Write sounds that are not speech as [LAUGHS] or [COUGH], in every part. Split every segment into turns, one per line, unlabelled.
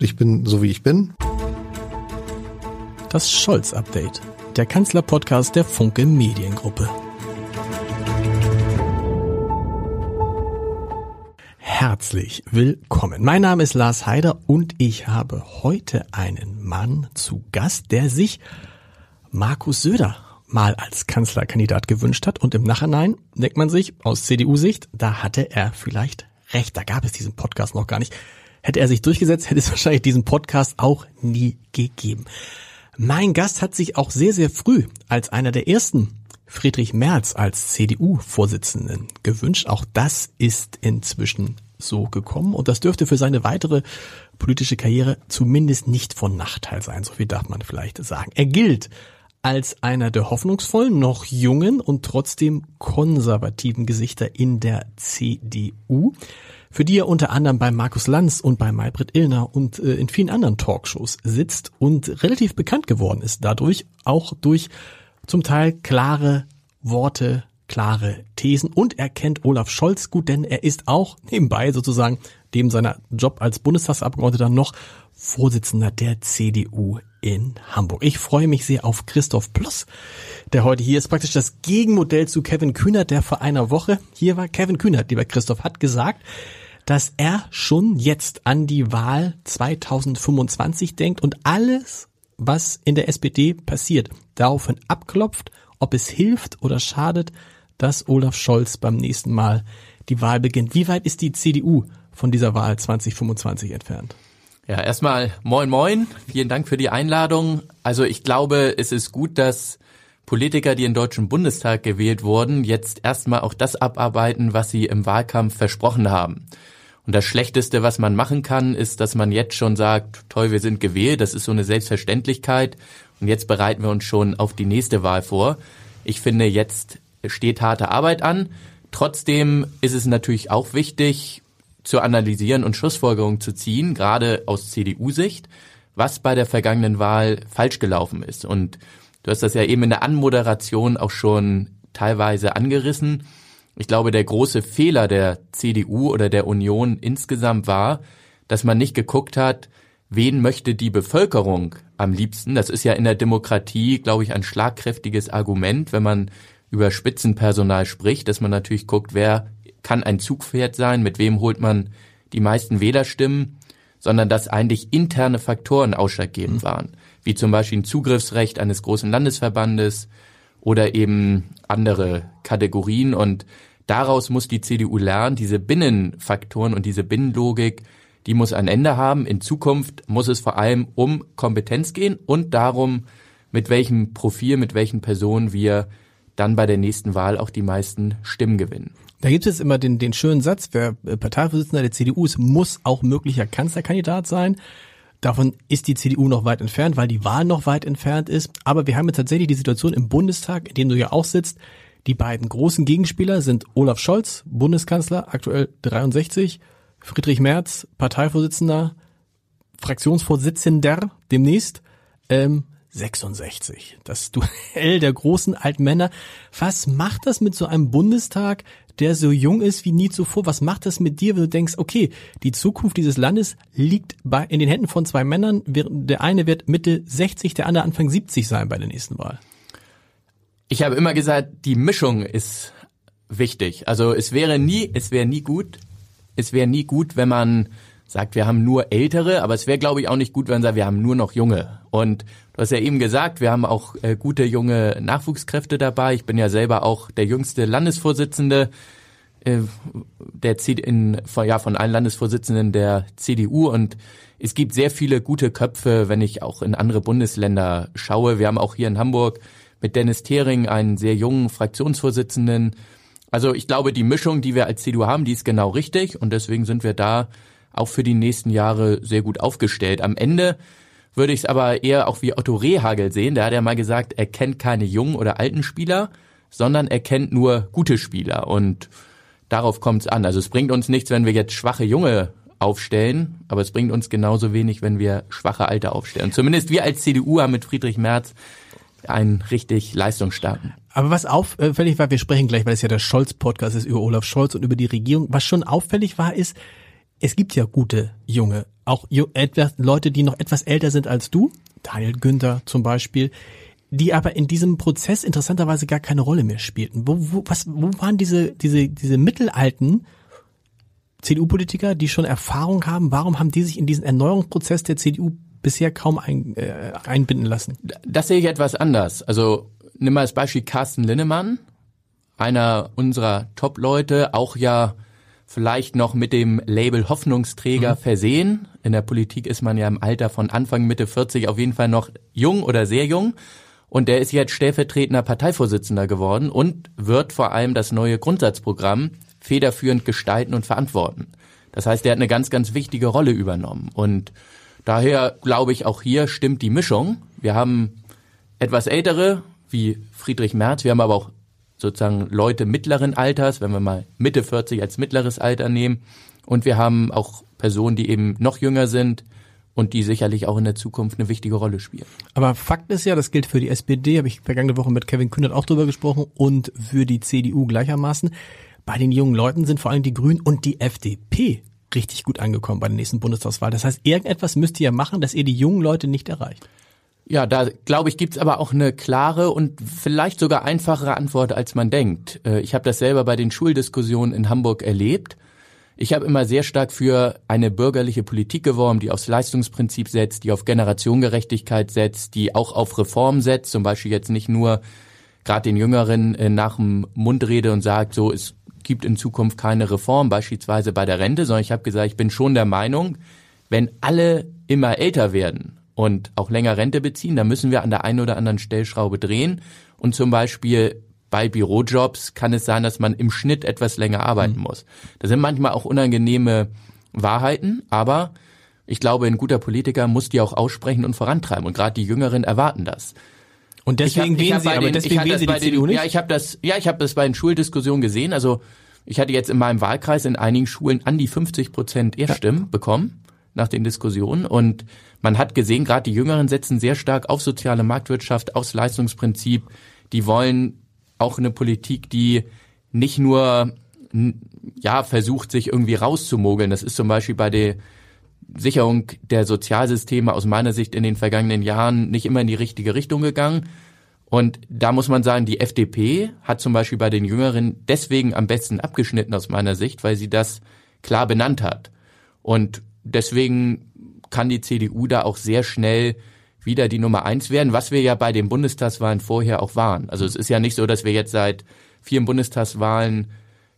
Ich bin so wie ich bin.
Das Scholz-Update, der Kanzler-Podcast der Funke Mediengruppe. Herzlich willkommen. Mein Name ist Lars Heider und ich habe heute einen Mann zu Gast, der sich Markus Söder mal als Kanzlerkandidat gewünscht hat und im Nachhinein denkt man sich aus CDU-Sicht, da hatte er vielleicht recht, da gab es diesen Podcast noch gar nicht. Hätte er sich durchgesetzt, hätte es [LAUGHS] wahrscheinlich diesen Podcast auch nie gegeben. Mein Gast hat sich auch sehr, sehr früh als einer der ersten Friedrich Merz als CDU-Vorsitzenden gewünscht. Auch das ist inzwischen so gekommen und das dürfte für seine weitere politische Karriere zumindest nicht von Nachteil sein, so viel darf man vielleicht sagen. Er gilt als einer der hoffnungsvollen, noch jungen und trotzdem konservativen Gesichter in der CDU für die er unter anderem bei Markus Lanz und bei Maybrit Illner und äh, in vielen anderen Talkshows sitzt und relativ bekannt geworden ist dadurch, auch durch zum Teil klare Worte, klare Thesen. Und er kennt Olaf Scholz gut, denn er ist auch nebenbei sozusagen dem seiner Job als Bundestagsabgeordneter noch Vorsitzender der CDU in Hamburg. Ich freue mich sehr auf Christoph Plus, der heute hier ist, praktisch das Gegenmodell zu Kevin Kühnert, der vor einer Woche hier war. Kevin Kühnert, lieber Christoph, hat gesagt, dass er schon jetzt an die Wahl 2025 denkt und alles, was in der SPD passiert, daraufhin abklopft, ob es hilft oder schadet, dass Olaf Scholz beim nächsten Mal die Wahl beginnt. Wie weit ist die CDU von dieser Wahl 2025 entfernt?
Ja, erstmal moin moin. Vielen Dank für die Einladung. Also ich glaube, es ist gut, dass Politiker, die im Deutschen Bundestag gewählt wurden, jetzt erstmal auch das abarbeiten, was sie im Wahlkampf versprochen haben. Und das Schlechteste, was man machen kann, ist, dass man jetzt schon sagt, toll, wir sind gewählt, das ist so eine Selbstverständlichkeit und jetzt bereiten wir uns schon auf die nächste Wahl vor. Ich finde, jetzt steht harte Arbeit an. Trotzdem ist es natürlich auch wichtig, zu analysieren und Schlussfolgerungen zu ziehen, gerade aus CDU-Sicht, was bei der vergangenen Wahl falsch gelaufen ist. Und du hast das ja eben in der Anmoderation auch schon teilweise angerissen. Ich glaube, der große Fehler der CDU oder der Union insgesamt war, dass man nicht geguckt hat, wen möchte die Bevölkerung am liebsten. Das ist ja in der Demokratie, glaube ich, ein schlagkräftiges Argument, wenn man über Spitzenpersonal spricht, dass man natürlich guckt, wer kann ein Zugpferd sein, mit wem holt man die meisten Wählerstimmen, sondern dass eigentlich interne Faktoren ausschlaggebend mhm. waren, wie zum Beispiel ein Zugriffsrecht eines großen Landesverbandes oder eben andere Kategorien und Daraus muss die CDU lernen, diese Binnenfaktoren und diese Binnenlogik, die muss ein Ende haben. In Zukunft muss es vor allem um Kompetenz gehen und darum, mit welchem Profil, mit welchen Personen wir dann bei der nächsten Wahl auch die meisten Stimmen gewinnen.
Da gibt es immer den, den schönen Satz, wer äh, Parteivorsitzender der CDU ist, muss auch möglicher Kanzlerkandidat sein. Davon ist die CDU noch weit entfernt, weil die Wahl noch weit entfernt ist. Aber wir haben jetzt tatsächlich die Situation im Bundestag, in dem du ja auch sitzt, die beiden großen Gegenspieler sind Olaf Scholz, Bundeskanzler, aktuell 63, Friedrich Merz, Parteivorsitzender, Fraktionsvorsitzender demnächst, ähm, 66. Das Duell der großen alten Männer. Was macht das mit so einem Bundestag, der so jung ist wie nie zuvor? Was macht das mit dir, wenn du denkst, okay, die Zukunft dieses Landes liegt bei, in den Händen von zwei Männern. Der eine wird Mitte 60, der andere Anfang 70 sein bei der nächsten Wahl.
Ich habe immer gesagt, die Mischung ist wichtig. Also es wäre nie, es wäre nie gut, es wäre nie gut, wenn man sagt, wir haben nur Ältere, aber es wäre, glaube ich, auch nicht gut, wenn man sagt, wir haben nur noch Junge. Und du hast ja eben gesagt, wir haben auch äh, gute junge Nachwuchskräfte dabei. Ich bin ja selber auch der jüngste Landesvorsitzende äh, der C in, von, ja, von allen Landesvorsitzenden der CDU und es gibt sehr viele gute Köpfe, wenn ich auch in andere Bundesländer schaue. Wir haben auch hier in Hamburg mit Dennis Thering einen sehr jungen Fraktionsvorsitzenden. Also ich glaube, die Mischung, die wir als CDU haben, die ist genau richtig und deswegen sind wir da auch für die nächsten Jahre sehr gut aufgestellt. Am Ende würde ich es aber eher auch wie Otto Rehagel sehen. Der hat ja mal gesagt, er kennt keine jungen oder alten Spieler, sondern er kennt nur gute Spieler und darauf kommt es an. Also es bringt uns nichts, wenn wir jetzt schwache Junge aufstellen, aber es bringt uns genauso wenig, wenn wir schwache Alte aufstellen. Zumindest wir als CDU haben mit Friedrich Merz einen richtig leistungsstarken.
Aber was auffällig war, wir sprechen gleich, weil es ja der Scholz-Podcast ist über Olaf Scholz und über die Regierung. Was schon auffällig war, ist, es gibt ja gute junge, auch etwas, Leute, die noch etwas älter sind als du, Daniel Günther zum Beispiel, die aber in diesem Prozess interessanterweise gar keine Rolle mehr spielten. Wo, wo, was, wo waren diese, diese, diese mittelalten CDU-Politiker, die schon Erfahrung haben? Warum haben die sich in diesen Erneuerungsprozess der CDU bisher kaum ein, äh, einbinden lassen?
Das sehe ich etwas anders. Also nimm mal das Beispiel Carsten Linnemann, einer unserer Top-Leute, auch ja vielleicht noch mit dem Label Hoffnungsträger mhm. versehen. In der Politik ist man ja im Alter von Anfang, Mitte 40 auf jeden Fall noch jung oder sehr jung. Und der ist jetzt stellvertretender Parteivorsitzender geworden und wird vor allem das neue Grundsatzprogramm federführend gestalten und verantworten. Das heißt, er hat eine ganz, ganz wichtige Rolle übernommen. Und daher glaube ich, auch hier stimmt die Mischung. Wir haben etwas ältere, wie Friedrich Merz, wir haben aber auch sozusagen Leute mittleren Alters, wenn wir mal Mitte 40 als mittleres Alter nehmen. Und wir haben auch Personen, die eben noch jünger sind, und die sicherlich auch in der Zukunft eine wichtige Rolle spielen.
Aber Fakt ist ja, das gilt für die SPD, habe ich vergangene Woche mit Kevin Kühnert auch drüber gesprochen und für die CDU gleichermaßen. Bei den jungen Leuten sind vor allem die Grünen und die FDP richtig gut angekommen bei der nächsten Bundestagswahl. Das heißt, irgendetwas müsst ihr ja machen, dass ihr die jungen Leute nicht erreicht.
Ja, da glaube ich, gibt's aber auch eine klare und vielleicht sogar einfachere Antwort, als man denkt. Äh, ich habe das selber bei den Schuldiskussionen in Hamburg erlebt. Ich habe immer sehr stark für eine bürgerliche Politik geworben, die aufs Leistungsprinzip setzt, die auf Generationengerechtigkeit setzt, die auch auf Reform setzt, zum Beispiel jetzt nicht nur gerade den Jüngeren äh, nach dem Mundrede und sagt, so es gibt in Zukunft keine Reform, beispielsweise bei der Rente, sondern ich habe gesagt, ich bin schon der Meinung, wenn alle immer älter werden und auch länger Rente beziehen, dann müssen wir an der einen oder anderen Stellschraube drehen und zum Beispiel bei Bürojobs kann es sein, dass man im Schnitt etwas länger arbeiten mhm. muss. Das sind manchmal auch unangenehme Wahrheiten, aber ich glaube, ein guter Politiker muss die auch aussprechen und vorantreiben. Und gerade die Jüngeren erwarten das.
Und deswegen
ich
hab, wählen Sie, aber den, deswegen wählen Sie die CDU
nicht? Ja, ich habe das, ja, ich habe das bei den Schuldiskussionen gesehen. Also ich hatte jetzt in meinem Wahlkreis in einigen Schulen an die 50 Prozent Erststimmen ja. bekommen nach den Diskussionen. Und man hat gesehen, gerade die Jüngeren setzen sehr stark auf soziale Marktwirtschaft, aufs Leistungsprinzip. Die wollen auch eine Politik, die nicht nur ja versucht, sich irgendwie rauszumogeln. Das ist zum Beispiel bei der Sicherung der Sozialsysteme aus meiner Sicht in den vergangenen Jahren nicht immer in die richtige Richtung gegangen. Und da muss man sagen, die FDP hat zum Beispiel bei den Jüngeren deswegen am besten abgeschnitten aus meiner Sicht, weil sie das klar benannt hat. Und deswegen kann die CDU da auch sehr schnell wieder die Nummer eins werden, was wir ja bei den Bundestagswahlen vorher auch waren. Also es ist ja nicht so, dass wir jetzt seit vier Bundestagswahlen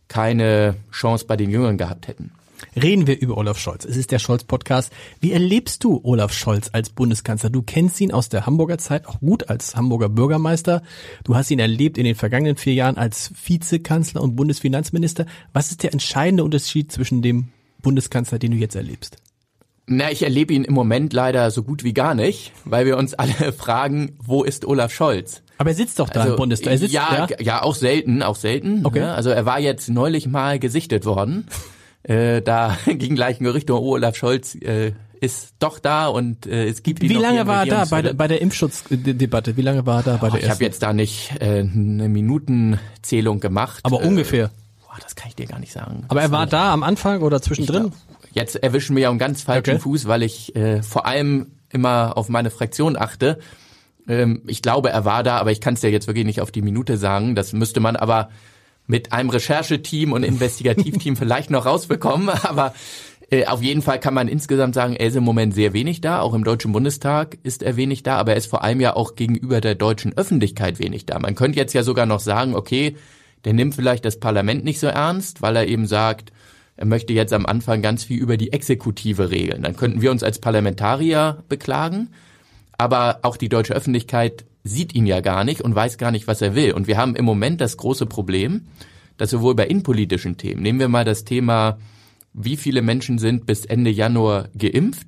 keine Chance bei den Jüngeren gehabt hätten.
Reden wir über Olaf Scholz. Es ist der Scholz-Podcast. Wie erlebst du Olaf Scholz als Bundeskanzler? Du kennst ihn aus der Hamburger Zeit auch gut als Hamburger Bürgermeister. Du hast ihn erlebt in den vergangenen vier Jahren als Vizekanzler und Bundesfinanzminister. Was ist der entscheidende Unterschied zwischen dem Bundeskanzler, den du jetzt erlebst?
Na, ich erlebe ihn im Moment leider so gut wie gar nicht, weil wir uns alle [LAUGHS] fragen, wo ist Olaf Scholz?
Aber er sitzt doch da also, im Bundestag. Er sitzt,
ja, ja, ja, auch selten, auch selten. Okay. Ne? Also er war jetzt neulich mal gesichtet worden. äh, da [LAUGHS] ging gleich ein Gerücht um, oh, Olaf Scholz äh, ist doch da und äh, es gibt
Wie lange war er da bei der, bei der Impfschutzdebatte? Wie lange war er da bei oh, der
Ich habe jetzt da nicht äh, eine Minutenzählung gemacht.
Aber äh, ungefähr.
Boah, das kann ich dir gar nicht sagen.
Aber er war da am Anfang oder zwischendrin?
Jetzt erwischen wir ja einen ganz falschen okay. Fuß, weil ich äh, vor allem immer auf meine Fraktion achte. Ähm, ich glaube, er war da, aber ich kann es ja jetzt wirklich nicht auf die Minute sagen. Das müsste man aber mit einem Rechercheteam und Investigativteam [LAUGHS] vielleicht noch rausbekommen. [LAUGHS] Aber äh, auf jeden Fall kann man insgesamt sagen, er ist im Moment sehr wenig da. Auch im Deutschen Bundestag ist er wenig da, aber er ist vor allem ja auch gegenüber der deutschen Öffentlichkeit wenig da. Man könnte jetzt ja sogar noch sagen, okay, der nimmt vielleicht das Parlament nicht so ernst, weil er eben sagt, er möchte jetzt am Anfang ganz viel über die Exekutive regeln. Dann könnten wir uns als Parlamentarier beklagen, aber auch die deutsche Öffentlichkeit sieht ihn ja gar nicht und weiß gar nicht, was er will. Und wir haben im Moment das große Problem, dass sowohl bei innenpolitischen Themen, nehmen wir mal das Thema, wie viele Menschen sind bis Ende Januar geimpft,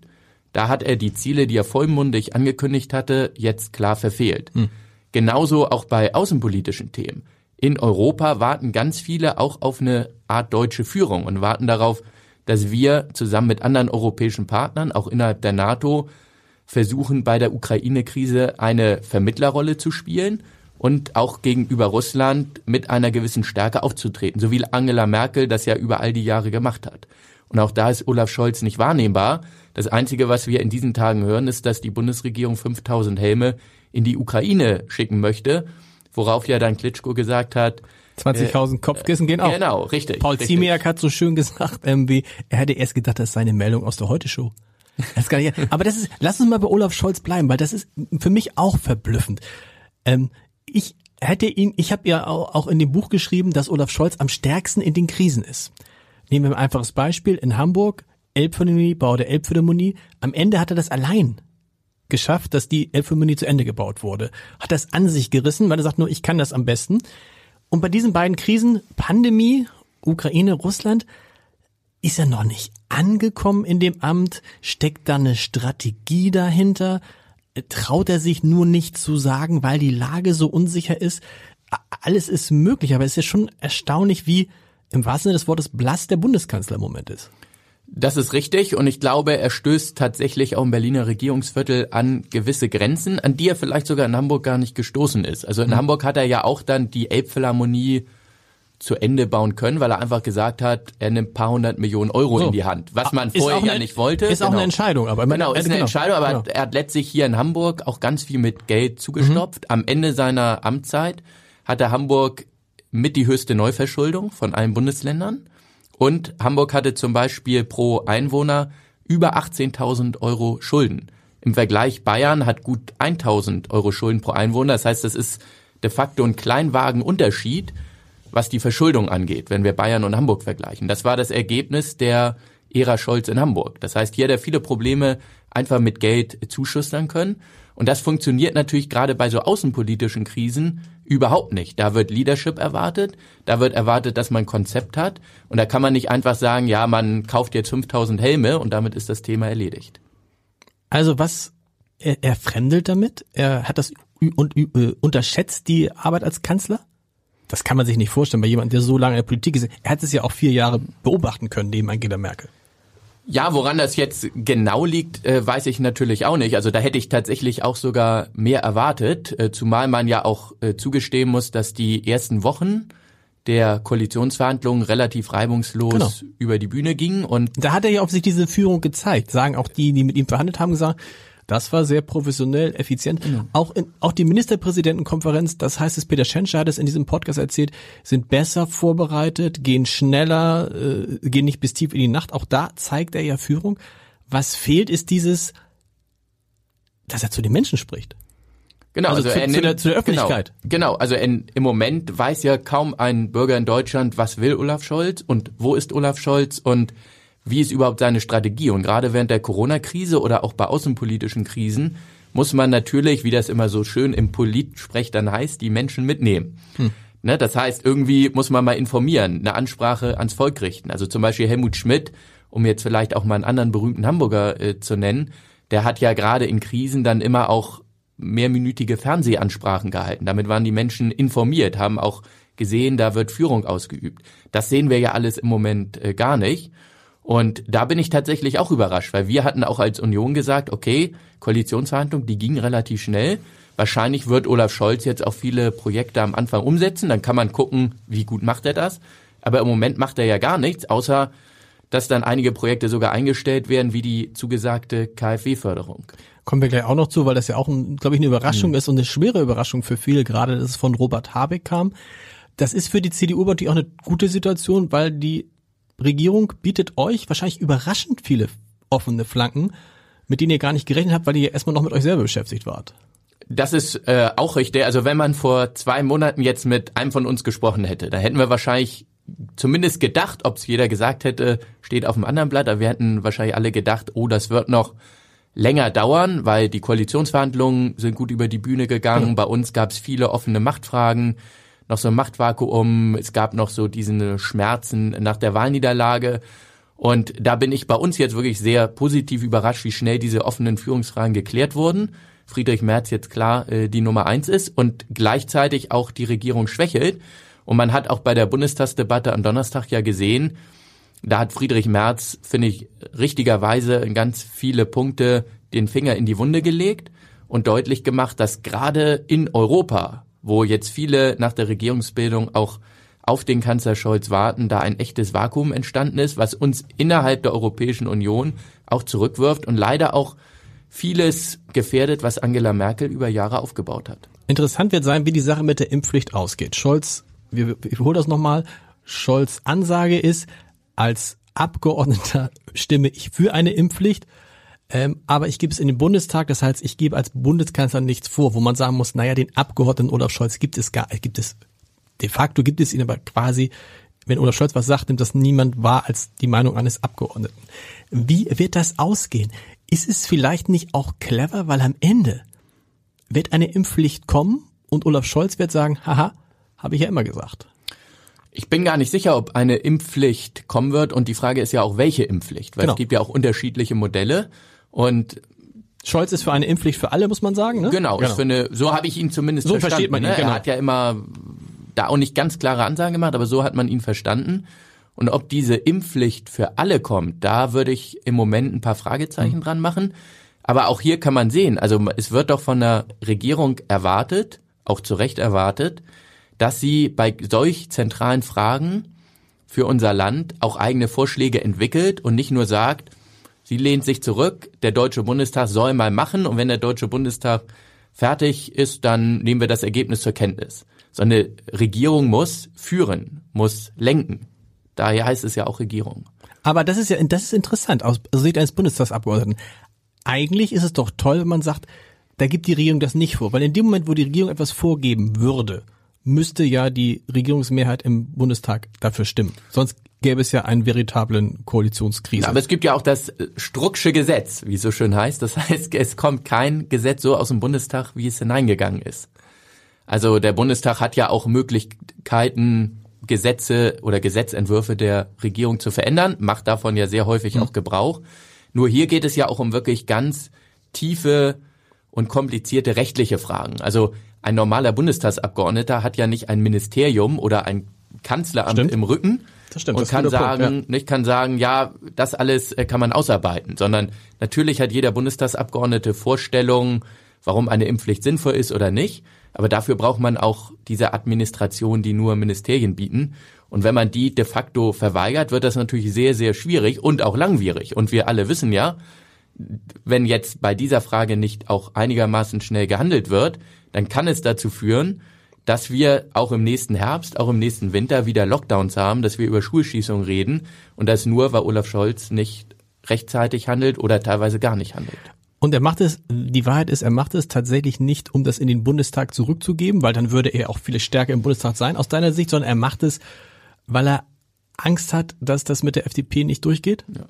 da hat er die Ziele, die er vollmundig angekündigt hatte, jetzt klar verfehlt. Hm. Genauso auch bei außenpolitischen Themen in Europa warten ganz viele auch auf eine Art deutsche Führung und warten darauf, dass wir zusammen mit anderen europäischen Partnern, auch innerhalb der NATO, versuchen, bei der Ukraine-Krise eine Vermittlerrolle zu spielen und auch gegenüber Russland mit einer gewissen Stärke aufzutreten, so wie Angela Merkel das ja über all die Jahre gemacht hat. Und auch da ist Olaf Scholz nicht wahrnehmbar. Das Einzige, was wir in diesen Tagen hören, ist, dass die Bundesregierung 5000 Helme in die Ukraine schicken möchte, worauf ja dann Klitschko gesagt hat,
20.000 äh, Kopfkissen gehen auch.
Genau, richtig.
Paul richtig. Ziemiak hat so schön gesagt, irgendwie, er hätte erst gedacht, das sei eine Meldung aus der Heute-Show. [LAUGHS] Das kann ich, aber das ist, lass uns mal bei Olaf Scholz bleiben, weil das ist für mich auch verblüffend. Ähm, ich hätte ihn, ich habe ja auch in dem Buch geschrieben, dass Olaf Scholz am stärksten in den Krisen ist. Nehmen wir ein einfaches Beispiel. In Hamburg, Elbphilharmonie, Bau der Elbphilharmonie. Am Ende hat er das allein geschafft, dass die Elbphilharmonie zu Ende gebaut wurde. Hat das an sich gerissen, weil er sagt nur, ich kann das am besten. Und bei diesen beiden Krisen, Pandemie, Ukraine, Russland, ist er noch nicht angekommen in dem Amt? Steckt da eine Strategie dahinter? Traut er sich nur nicht zu sagen, weil die Lage so unsicher ist? Alles ist möglich, aber es ist ja schon erstaunlich, wie im wahrsten Sinne des Wortes blass der Bundeskanzler im Moment ist.
Das ist richtig und ich glaube, er stößt tatsächlich auch im Berliner Regierungsviertel an gewisse Grenzen, an die er vielleicht sogar in Hamburg gar nicht gestoßen ist. Also in mhm. Hamburg hat er ja auch dann die Elbphilharmonie zu Ende bauen können, weil er einfach gesagt hat, er nimmt ein paar hundert Millionen Euro so. in die Hand, was man vorher ja nicht wollte.
Ist genau. auch eine Entscheidung, aber
genau, ist eine genau. Entscheidung, aber genau. er hat letztlich hier in Hamburg auch ganz viel mit Geld zugestopft. Mhm. Am Ende seiner Amtszeit hat er Hamburg mit die höchste Neuverschuldung von allen Bundesländern und Hamburg hatte zum Beispiel pro Einwohner über 18.000 Euro Schulden. Im Vergleich Bayern hat gut 1.000 Euro Schulden pro Einwohner. Das heißt, das ist de facto ein Kleinwagenunterschied was die Verschuldung angeht, wenn wir Bayern und Hamburg vergleichen. Das war das Ergebnis der Ära Scholz in Hamburg. Das heißt, hier hat er viele Probleme einfach mit Geld zuschustern können. Und das funktioniert natürlich gerade bei so außenpolitischen Krisen überhaupt nicht. Da wird Leadership erwartet, da wird erwartet, dass man ein Konzept hat. Und da kann man nicht einfach sagen, ja, man kauft jetzt 5000 Helme und damit ist das Thema erledigt.
Also was, er, er fremdelt damit? Er hat das und äh, unterschätzt die Arbeit als Kanzler? Das kann man sich nicht vorstellen bei jemandem, der so lange in der Politik ist. Er hat es ja auch vier Jahre beobachten können neben Angela Merkel.
Ja, woran das jetzt genau liegt, äh, weiß ich natürlich auch nicht. Also da hätte ich tatsächlich auch sogar mehr erwartet, äh, zumal man ja auch äh, zugestehen muss, dass die ersten Wochen der Koalitionsverhandlungen relativ reibungslos genau. über die Bühne gingen und
da hat er ja auf sich diese Führung gezeigt, sagen auch die, die mit ihm verhandelt haben, gesagt, das war sehr professionell, effizient. Genau. Auch, in, auch die Ministerpräsidentenkonferenz, das heißt es, Peter Schenscher hat es in diesem Podcast erzählt, sind besser vorbereitet, gehen schneller, äh, gehen nicht bis tief in die Nacht. Auch da zeigt er ja Führung. Was fehlt, ist dieses, dass er zu den Menschen spricht.
Genau, also, also zu, nimmt,
zu, der, zu der Öffentlichkeit.
Genau, genau also in, im Moment weiß ja kaum ein Bürger in Deutschland, was will Olaf Scholz und wo ist Olaf Scholz und wie ist überhaupt seine Strategie? Und gerade während der Corona-Krise oder auch bei außenpolitischen Krisen muss man natürlich, wie das immer so schön im Politsprech dann heißt, die Menschen mitnehmen. Hm. Ne, das heißt, irgendwie muss man mal informieren, eine Ansprache ans Volk richten. Also zum Beispiel Helmut Schmidt, um jetzt vielleicht auch mal einen anderen berühmten Hamburger äh, zu nennen, der hat ja gerade in Krisen dann immer auch mehrminütige Fernsehansprachen gehalten. Damit waren die Menschen informiert, haben auch gesehen, da wird Führung ausgeübt. Das sehen wir ja alles im Moment äh, gar nicht. Und da bin ich tatsächlich auch überrascht, weil wir hatten auch als Union gesagt, okay, Koalitionsverhandlungen, die gingen relativ schnell. Wahrscheinlich wird Olaf Scholz jetzt auch viele Projekte am Anfang umsetzen. Dann kann man gucken, wie gut macht er das. Aber im Moment macht er ja gar nichts, außer dass dann einige Projekte sogar eingestellt werden, wie die zugesagte KfW-Förderung.
Kommen wir gleich auch noch zu, weil das ja auch, glaube ich, eine Überraschung mhm. ist und eine schwere Überraschung für viele, gerade dass es von Robert Habeck kam. Das ist für die CDU natürlich auch eine gute Situation, weil die Regierung bietet euch wahrscheinlich überraschend viele offene Flanken, mit denen ihr gar nicht gerechnet habt, weil ihr erstmal noch mit euch selber beschäftigt wart.
Das ist äh, auch richtig. Also wenn man vor zwei Monaten jetzt mit einem von uns gesprochen hätte, da hätten wir wahrscheinlich zumindest gedacht, ob es jeder gesagt hätte, steht auf dem anderen Blatt, aber wir hätten wahrscheinlich alle gedacht, oh, das wird noch länger dauern, weil die Koalitionsverhandlungen sind gut über die Bühne gegangen. Ja. Bei uns gab es viele offene Machtfragen noch so ein Machtvakuum, es gab noch so diesen Schmerzen nach der Wahlniederlage. Und da bin ich bei uns jetzt wirklich sehr positiv überrascht, wie schnell diese offenen Führungsfragen geklärt wurden. Friedrich Merz jetzt klar äh, die Nummer eins ist und gleichzeitig auch die Regierung schwächelt. Und man hat auch bei der Bundestagsdebatte am Donnerstag ja gesehen, da hat Friedrich Merz, finde ich, richtigerweise in ganz viele Punkte den Finger in die Wunde gelegt und deutlich gemacht, dass gerade in Europa wo jetzt viele nach der Regierungsbildung auch auf den Kanzler Scholz warten, da ein echtes Vakuum entstanden ist, was uns innerhalb der Europäischen Union auch zurückwirft und leider auch vieles gefährdet, was Angela Merkel über Jahre aufgebaut hat.
Interessant wird sein, wie die Sache mit der Impfpflicht ausgeht. Scholz, wir wiederholen das nochmal, Scholz Ansage ist, als Abgeordneter stimme ich für eine Impfpflicht, ähm, aber ich gebe es in den Bundestag, das heißt, ich gebe als Bundeskanzler nichts vor, wo man sagen muss, naja, den Abgeordneten Olaf Scholz gibt es gar, gibt es, de facto gibt es ihn aber quasi, wenn Olaf Scholz was sagt, nimmt das niemand wahr als die Meinung eines Abgeordneten. Wie wird das ausgehen? Ist es vielleicht nicht auch clever, weil am Ende wird eine Impfpflicht kommen und Olaf Scholz wird sagen, haha, habe ich ja immer gesagt.
Ich bin gar nicht sicher, ob eine Impfpflicht kommen wird und die Frage ist ja auch, welche Impfpflicht, weil genau. es gibt ja auch unterschiedliche Modelle und
Scholz ist für eine Impfpflicht für alle, muss man sagen. Ne?
Genau, genau. Ich finde, so habe ich ihn zumindest
so
verstanden.
versteht man ihn,
ne?
genau.
Er hat ja immer da auch nicht ganz klare Ansagen gemacht, aber so hat man ihn verstanden. Und ob diese Impfpflicht für alle kommt, da würde ich im Moment ein paar Fragezeichen mhm. dran machen. Aber auch hier kann man sehen, also es wird doch von der Regierung erwartet, auch zu Recht erwartet, dass sie bei solch zentralen Fragen für unser Land auch eigene Vorschläge entwickelt und nicht nur sagt, sie lehnt sich zurück, der Deutsche Bundestag soll mal machen und wenn der Deutsche Bundestag fertig ist, dann nehmen wir das Ergebnis zur Kenntnis. So eine Regierung muss führen, muss lenken. Daher heißt es ja auch Regierung.
Aber das ist ja, das ist interessant aus Sicht eines Bundestagsabgeordneten. Eigentlich ist es doch toll, wenn man sagt, da gibt die Regierung das nicht vor. Weil in dem Moment, wo die Regierung etwas vorgeben würde, müsste ja die Regierungsmehrheit im Bundestag dafür stimmen. Sonst gäbe es ja einen veritablen Koalitionskrise.
aber es gibt ja auch das äh, Strucksche Gesetz, wie es so schön heißt. Das [LAUGHS] heißt, es kommt kein Gesetz so aus dem Bundestag, wie es hineingegangen ist. Also der Bundestag hat ja auch Möglichkeiten, Gesetze oder Gesetzentwürfe der Regierung zu verändern, macht davon ja sehr häufig mhm. auch Gebrauch. Nur hier geht es ja auch um wirklich ganz tiefe und komplizierte rechtliche Fragen. Also ein normaler Bundestagsabgeordneter hat ja nicht ein Ministerium oder ein Kanzleramt
Stimmt.
im Rücken
das stimmt,
und
das
kann sagen,
Punkt,
ja. nicht kann sagen, ja, das alles äh, kann man ausarbeiten, sondern natürlich hat jeder Bundestagsabgeordnete Vorstellungen, warum eine Impfpflicht sinnvoll ist oder nicht. Aber dafür braucht man auch diese Administration, die nur Ministerien bieten. Und wenn man die de facto verweigert, wird das natürlich sehr, sehr schwierig und auch langwierig. Und wir alle wissen ja, wenn jetzt bei dieser Frage nicht auch einigermaßen schnell gehandelt wird, dann kann es dazu führen, dass wir auch im nächsten Herbst, auch im nächsten Winter wieder Lockdowns haben, dass wir über Schulschießungen reden und das nur, weil Olaf Scholz nicht rechtzeitig handelt oder teilweise gar nicht handelt.
Und er macht es, die Wahrheit ist, er macht es tatsächlich nicht, um das in den Bundestag zurückzugeben, weil dann würde er auch viele stärker im Bundestag sein aus deiner Sicht, sondern er macht es, weil er Angst hat, dass das mit der FDP nicht durchgeht?
Ja.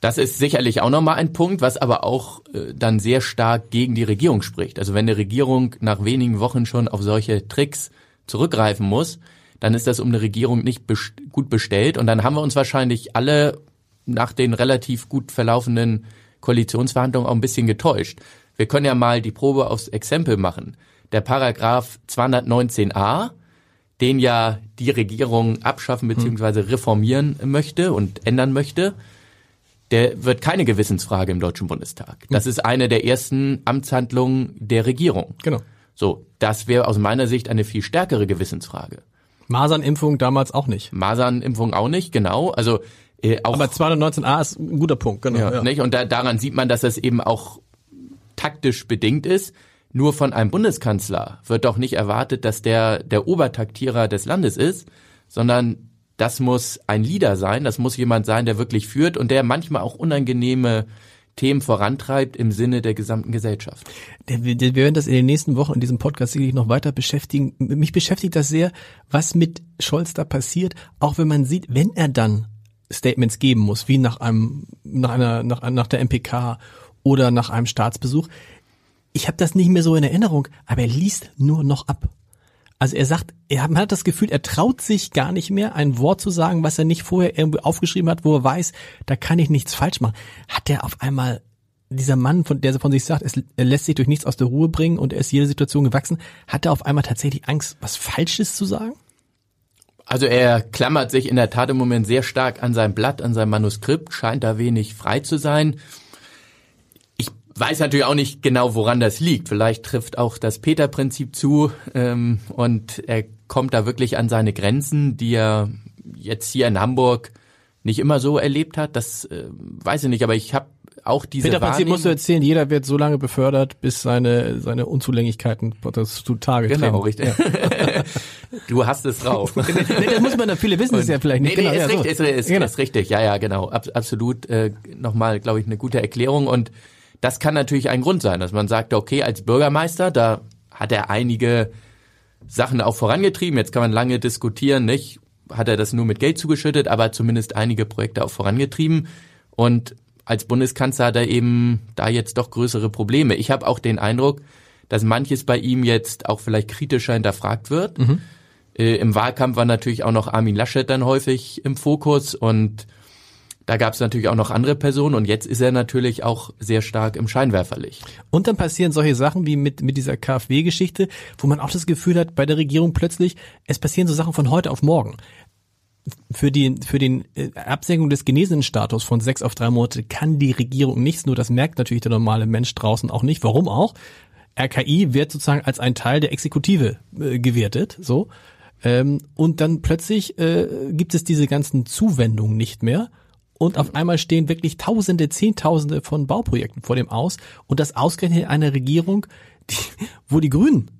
Das ist sicherlich auch nochmal ein Punkt, was aber auch äh, dann sehr stark gegen die Regierung spricht. Also wenn die Regierung nach wenigen Wochen schon auf solche Tricks zurückgreifen muss, dann ist das um eine Regierung nicht best gut bestellt. Und dann haben wir uns wahrscheinlich alle nach den relativ gut verlaufenden Koalitionsverhandlungen auch ein bisschen getäuscht. Wir können ja mal die Probe aufs Exempel machen. Der Paragraph 219a, den ja die Regierung abschaffen bzw. reformieren möchte und ändern möchte, der wird keine Gewissensfrage im Deutschen Bundestag. Das ist eine der ersten Amtshandlungen der Regierung.
Genau.
So, das wäre aus meiner Sicht eine viel stärkere Gewissensfrage.
Masernimpfung damals auch nicht.
Masernimpfung auch nicht, genau. Also äh, auch,
Aber 219a ist ein guter Punkt, genau.
Ja, ja. Nicht? Und da, daran sieht man, dass das eben auch taktisch bedingt ist. Nur von einem Bundeskanzler wird doch nicht erwartet, dass der der Obertaktierer des Landes ist, sondern das muss ein Leader sein, das muss jemand sein, der wirklich führt und der manchmal auch unangenehme Themen vorantreibt im Sinne der gesamten Gesellschaft.
Wir werden das in den nächsten Wochen in diesem Podcast sicherlich noch weiter beschäftigen. Mich beschäftigt das sehr, was mit Scholz da passiert, auch wenn man sieht, wenn er dann Statements geben muss, wie nach einem, nach einer, nach, nach der MPK oder nach einem Staatsbesuch. Ich habe das nicht mehr so in Erinnerung, aber er liest nur noch ab. Also er sagt, er hat, man hat das Gefühl, er traut sich gar nicht mehr, ein Wort zu sagen, was er nicht vorher irgendwie aufgeschrieben hat, wo er weiß, da kann ich nichts falsch machen. Hat er auf einmal dieser Mann, von der von sich sagt, es, er lässt sich durch nichts aus der Ruhe bringen und er ist jeder Situation gewachsen, hat er auf einmal tatsächlich Angst, was Falsches zu sagen?
Also er klammert sich in der Tat im Moment sehr stark an sein Blatt, an sein Manuskript, scheint da wenig frei zu sein weiß natürlich auch nicht genau, woran das liegt. Vielleicht trifft auch das Peter-Prinzip zu ähm, und er kommt da wirklich an seine Grenzen, die er jetzt hier in Hamburg nicht immer so erlebt hat. Das äh, weiß ich nicht, aber ich habe auch diese
Peter Prinzip musst du erzählen, jeder wird so lange befördert, bis seine seine Unzulänglichkeiten das zu Tage
Genau, richtig. Ja. [LAUGHS] du hast es drauf. [LAUGHS]
nee, das muss man, viele wissen es ja vielleicht nicht.
Nee, nee, genau, ist, ja, richtig, so. ist, ist, genau. ist, richtig, ja, ja, genau. Ab, absolut äh, nochmal, glaube ich, eine gute Erklärung. Und das kann natürlich ein Grund sein, dass man sagt, okay, als Bürgermeister, da hat er einige Sachen auch vorangetrieben. Jetzt kann man lange diskutieren, nicht? Hat er das nur mit Geld zugeschüttet, aber zumindest einige Projekte auch vorangetrieben. Und als Bundeskanzler hat er eben da jetzt doch größere Probleme. Ich habe auch den Eindruck, dass manches bei ihm jetzt auch vielleicht kritischer hinterfragt wird. Mhm. Äh, Im Wahlkampf war natürlich auch noch Armin Laschet dann häufig im Fokus und da gab es natürlich auch noch andere Personen und jetzt ist er natürlich auch sehr stark im Scheinwerferlicht.
Und dann passieren solche Sachen wie mit, mit dieser KfW-Geschichte, wo man auch das Gefühl hat, bei der Regierung plötzlich, es passieren so Sachen von heute auf morgen für die für den äh, Absenkung des genesenen Status von sechs auf drei Monate kann die Regierung nichts. Nur das merkt natürlich der normale Mensch draußen auch nicht. Warum auch? RKI wird sozusagen als ein Teil der Exekutive äh, gewertet, so. Ähm, und dann plötzlich äh, gibt es diese ganzen Zuwendungen nicht mehr. Und auf einmal stehen wirklich Tausende, Zehntausende von Bauprojekten vor dem Aus. Und das ausgerechnet in einer Regierung, die, wo die Grünen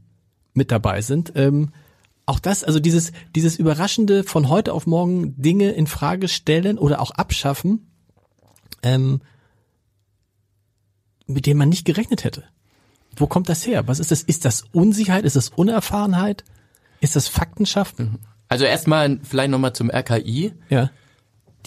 mit dabei sind. Ähm, auch das, also dieses, dieses überraschende von heute auf morgen Dinge in Frage stellen oder auch abschaffen, ähm, mit dem man nicht gerechnet hätte. Wo kommt das her? Was ist das? Ist das Unsicherheit? Ist das Unerfahrenheit? Ist das Faktenschaffen?
Also erstmal vielleicht nochmal zum RKI.
Ja.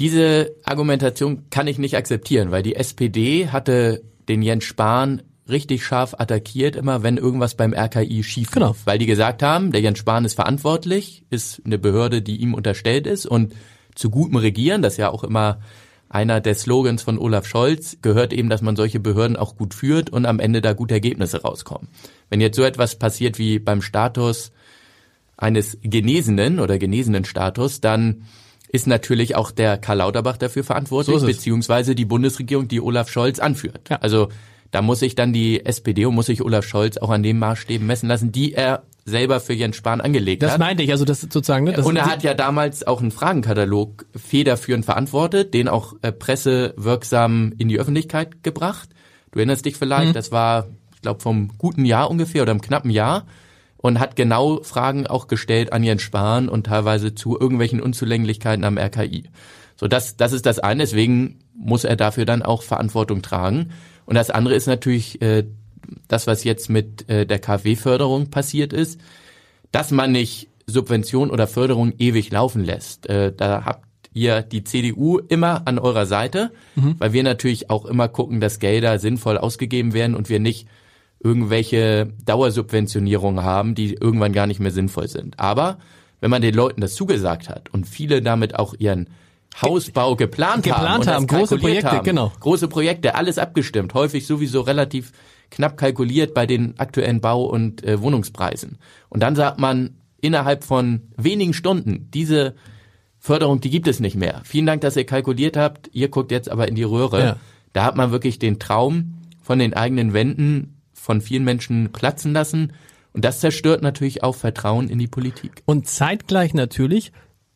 Diese Argumentation kann ich nicht akzeptieren, weil die SPD hatte den Jens Spahn richtig scharf attackiert, immer wenn irgendwas beim RKI schief genau. Lief, weil die gesagt haben, der Jens Spahn ist verantwortlich, ist eine Behörde, die ihm unterstellt ist und zu gutem Regieren, das ist ja auch immer einer der Slogans von Olaf Scholz, gehört eben, dass man solche Behörden auch gut führt und am Ende da gute Ergebnisse rauskommen. Wenn jetzt so etwas passiert wie beim Status eines Genesenen oder genesenen Status, dann ist natürlich auch der Karl Lauterbach dafür verantwortlich, so beziehungsweise die Bundesregierung, die Olaf Scholz anführt. Ja. Also da muss sich dann die SPD und muss sich Olaf Scholz auch an den Maßstäben messen lassen, die er selber für Jens Spahn angelegt
das
hat.
Das meinte ich, also das sozusagen. Ne, das
und er hat ja damals auch einen Fragenkatalog federführend verantwortet, den auch äh, pressewirksam in die Öffentlichkeit gebracht. Du erinnerst dich vielleicht, mhm. das war, ich glaube, vom guten Jahr ungefähr oder im knappen Jahr und hat genau Fragen auch gestellt an Jens Spahn und teilweise zu irgendwelchen Unzulänglichkeiten am RKI. So, das, das ist das eine, deswegen muss er dafür dann auch Verantwortung tragen. Und das andere ist natürlich äh, das, was jetzt mit äh, der KfW-Förderung passiert ist, dass man nicht Subvention oder Förderung ewig laufen lässt. Äh, da habt ihr die CDU immer an eurer Seite, mhm. weil wir natürlich auch immer gucken, dass Gelder sinnvoll ausgegeben werden und wir nicht irgendwelche Dauersubventionierungen haben, die irgendwann gar nicht mehr sinnvoll sind. Aber wenn man den Leuten das zugesagt hat und viele damit auch ihren Hausbau geplant,
geplant haben, haben große Projekte,
haben.
genau.
Große Projekte, alles abgestimmt, häufig sowieso relativ knapp kalkuliert bei den aktuellen Bau- und äh, Wohnungspreisen. Und dann sagt man innerhalb von wenigen Stunden, diese Förderung, die gibt es nicht mehr. Vielen Dank, dass ihr kalkuliert habt. Ihr guckt jetzt aber in die Röhre. Ja. Da hat man wirklich den Traum von den eigenen Wänden von vielen Menschen platzen lassen. Und das zerstört natürlich auch Vertrauen in die Politik.
Und zeitgleich natürlich